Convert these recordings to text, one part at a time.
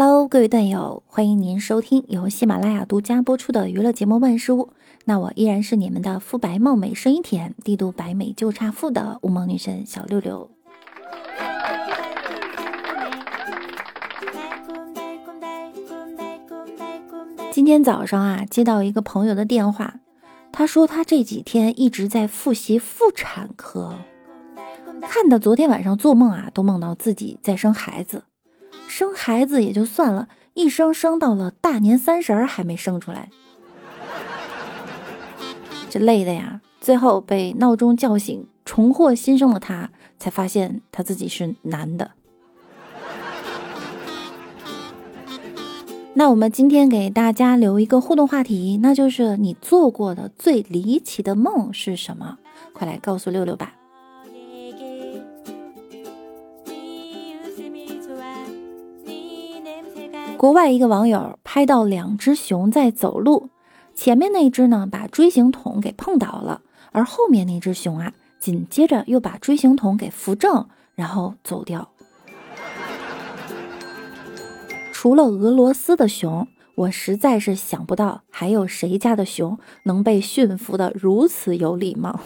Hello，各位段友，欢迎您收听由喜马拉雅独家播出的娱乐节目《万事屋》。那我依然是你们的肤白貌美、声音甜、帝都白美就差富的无萌女神小六六。今天早上啊，接到一个朋友的电话，他说他这几天一直在复习妇产科，看的昨天晚上做梦啊，都梦到自己在生孩子。生孩子也就算了，一生生到了大年三十儿还没生出来，这累的呀！最后被闹钟叫醒，重获新生的他，才发现他自己是男的。那我们今天给大家留一个互动话题，那就是你做过的最离奇的梦是什么？快来告诉六六吧。国外一个网友拍到两只熊在走路，前面那只呢把锥形桶给碰倒了，而后面那只熊啊紧接着又把锥形桶给扶正，然后走掉。除了俄罗斯的熊，我实在是想不到还有谁家的熊能被驯服的如此有礼貌。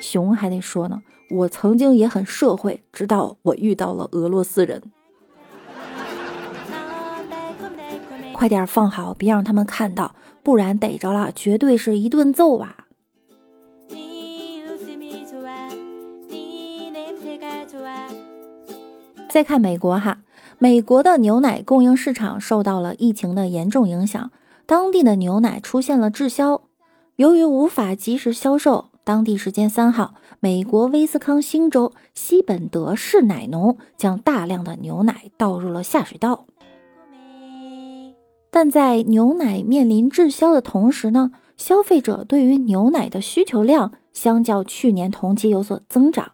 熊还得说呢，我曾经也很社会，直到我遇到了俄罗斯人。快点放好，别让他们看到，不然逮着了绝对是一顿揍啊！再看美国哈，美国的牛奶供应市场受到了疫情的严重影响，当地的牛奶出现了滞销。由于无法及时销售，当地时间三号，美国威斯康星州西本德市奶农将大量的牛奶倒入了下水道。但在牛奶面临滞销的同时呢，消费者对于牛奶的需求量相较去年同期有所增长。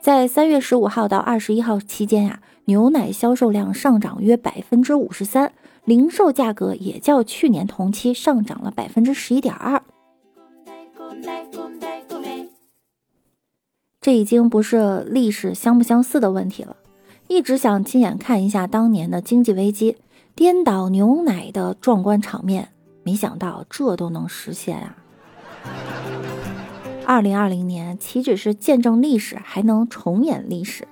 在三月十五号到二十一号期间呀，牛奶销售量上涨约百分之五十三，零售价格也较去年同期上涨了百分之十一点二。这已经不是历史相不相似的问题了，一直想亲眼看一下当年的经济危机。颠倒牛奶的壮观场面，没想到这都能实现啊！二零二零年岂止是见证历史，还能重演历史。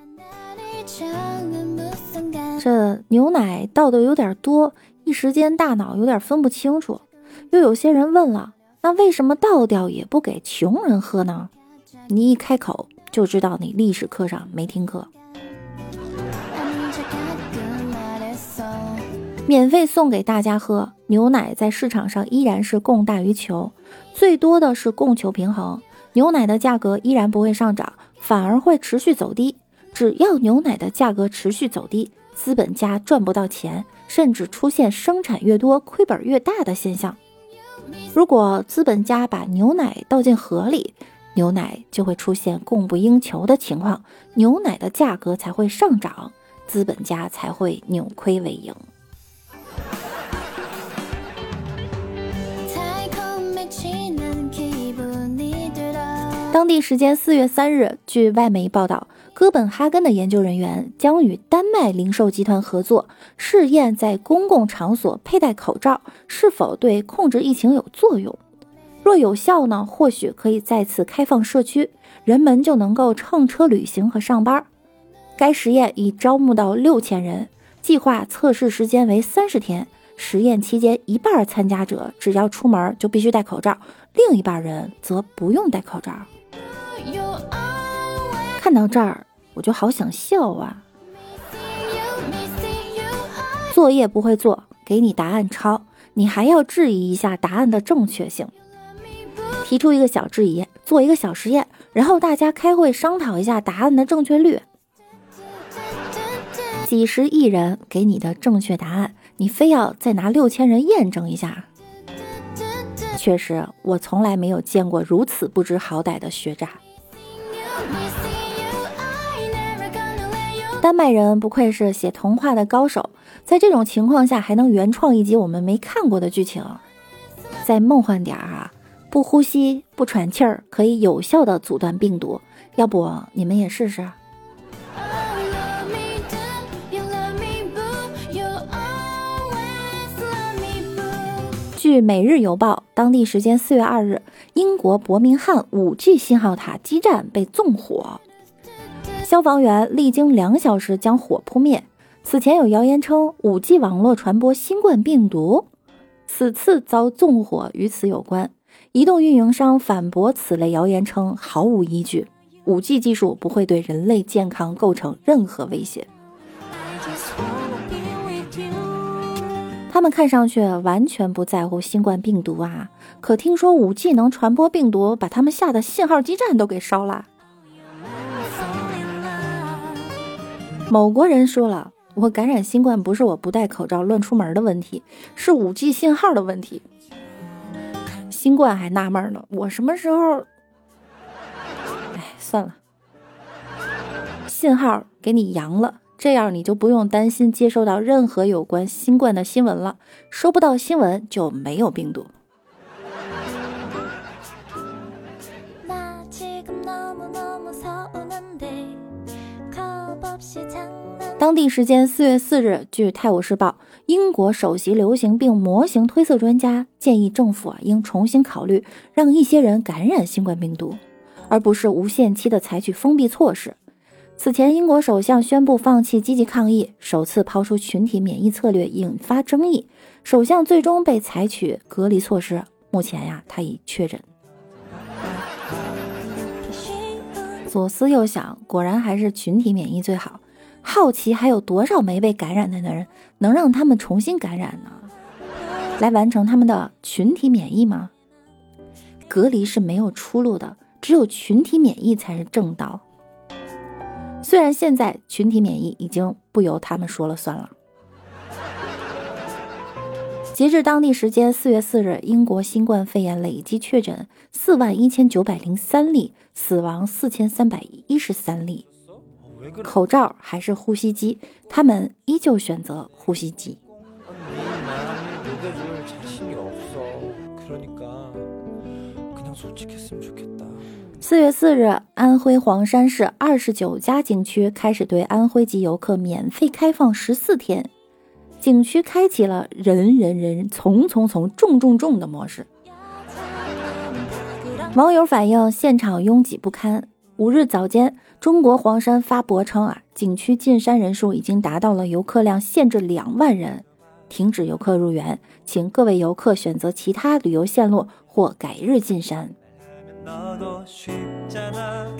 这牛奶倒的有点多，一时间大脑有点分不清楚。又有些人问了，那为什么倒掉也不给穷人喝呢？你一开口就知道你历史课上没听课。免费送给大家喝牛奶，在市场上依然是供大于求，最多的是供求平衡，牛奶的价格依然不会上涨，反而会持续走低。只要牛奶的价格持续走低，资本家赚不到钱，甚至出现生产越多亏本越大的现象。如果资本家把牛奶倒进河里，牛奶就会出现供不应求的情况，牛奶的价格才会上涨，资本家才会扭亏为盈。当地时间四月三日，据外媒报道，哥本哈根的研究人员将与丹麦零售集团合作，试验在公共场所佩戴口罩是否对控制疫情有作用。若有效呢，或许可以再次开放社区，人们就能够乘车旅行和上班。该实验已招募到六千人，计划测试时间为三十天。实验期间，一半参加者只要出门就必须戴口罩，另一半人则不用戴口罩。看到这儿，我就好想笑啊！作业不会做，给你答案抄，你还要质疑一下答案的正确性，提出一个小质疑，做一个小实验，然后大家开会商讨一下答案的正确率。几十亿人给你的正确答案，你非要再拿六千人验证一下？确实，我从来没有见过如此不知好歹的学渣。丹麦人不愧是写童话的高手在这种情况下还能原创一集我们没看过的剧情。再梦幻点儿啊不呼吸不喘气儿可以有效的阻断病毒。要不你们也试试。据每日邮报当地时间四月二日英国伯明翰五 g 信号塔基站被纵火。消防员历经两小时将火扑灭。此前有谣言称 5G 网络传播新冠病毒，此次遭纵火与此有关。移动运营商反驳此类谣言称毫无依据，5G 技术不会对人类健康构成任何威胁。他们看上去完全不在乎新冠病毒啊，可听说 5G 能传播病毒，把他们下的信号基站都给烧了。某国人说了，我感染新冠不是我不戴口罩乱出门的问题，是 5G 信号的问题。新冠还纳闷呢，我什么时候？哎，算了，信号给你扬了。这样你就不用担心接收到任何有关新冠的新闻了，收不到新闻就没有病毒。那么那么当地时间四月四日，据《泰晤士报》，英国首席流行病模型推测专家建议政府啊应重新考虑让一些人感染新冠病毒，而不是无限期的采取封闭措施。此前，英国首相宣布放弃积极抗疫，首次抛出群体免疫策略，引发争议。首相最终被采取隔离措施。目前呀，他已确诊。左思右想，果然还是群体免疫最好。好奇还有多少没被感染的人，能让他们重新感染呢？来完成他们的群体免疫吗？隔离是没有出路的，只有群体免疫才是正道。虽然现在群体免疫已经不由他们说了算了。截至当地时间四月四日，英国新冠肺炎累计确诊四万一千九百零三例，死亡四千三百一十三例。口罩还是呼吸机，他们依旧选择呼吸机。四月四日，安徽黄山市二十九家景区开始对安徽籍游客免费开放十四天，景区开启了人人人从从从重重重的模式。网友反映现场拥挤不堪。五日早间，中国黄山发博称啊，景区进山人数已经达到了游客量限制两万人，停止游客入园，请各位游客选择其他旅游线路或改日进山。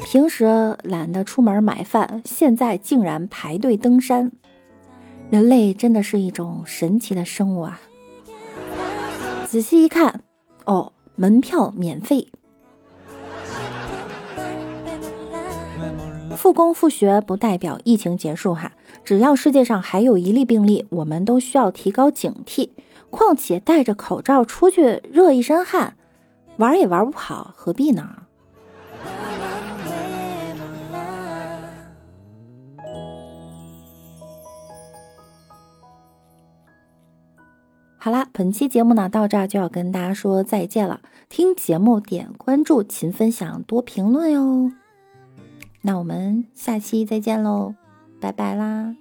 平时懒得出门买饭，现在竟然排队登山。人类真的是一种神奇的生物啊！仔细一看，哦，门票免费。复工复学不代表疫情结束哈，只要世界上还有一例病例，我们都需要提高警惕。况且戴着口罩出去，热一身汗。玩也玩不好，何必呢？好啦，本期节目呢到这儿就要跟大家说再见了。听节目点关注，勤分享，多评论哟。那我们下期再见喽，拜拜啦。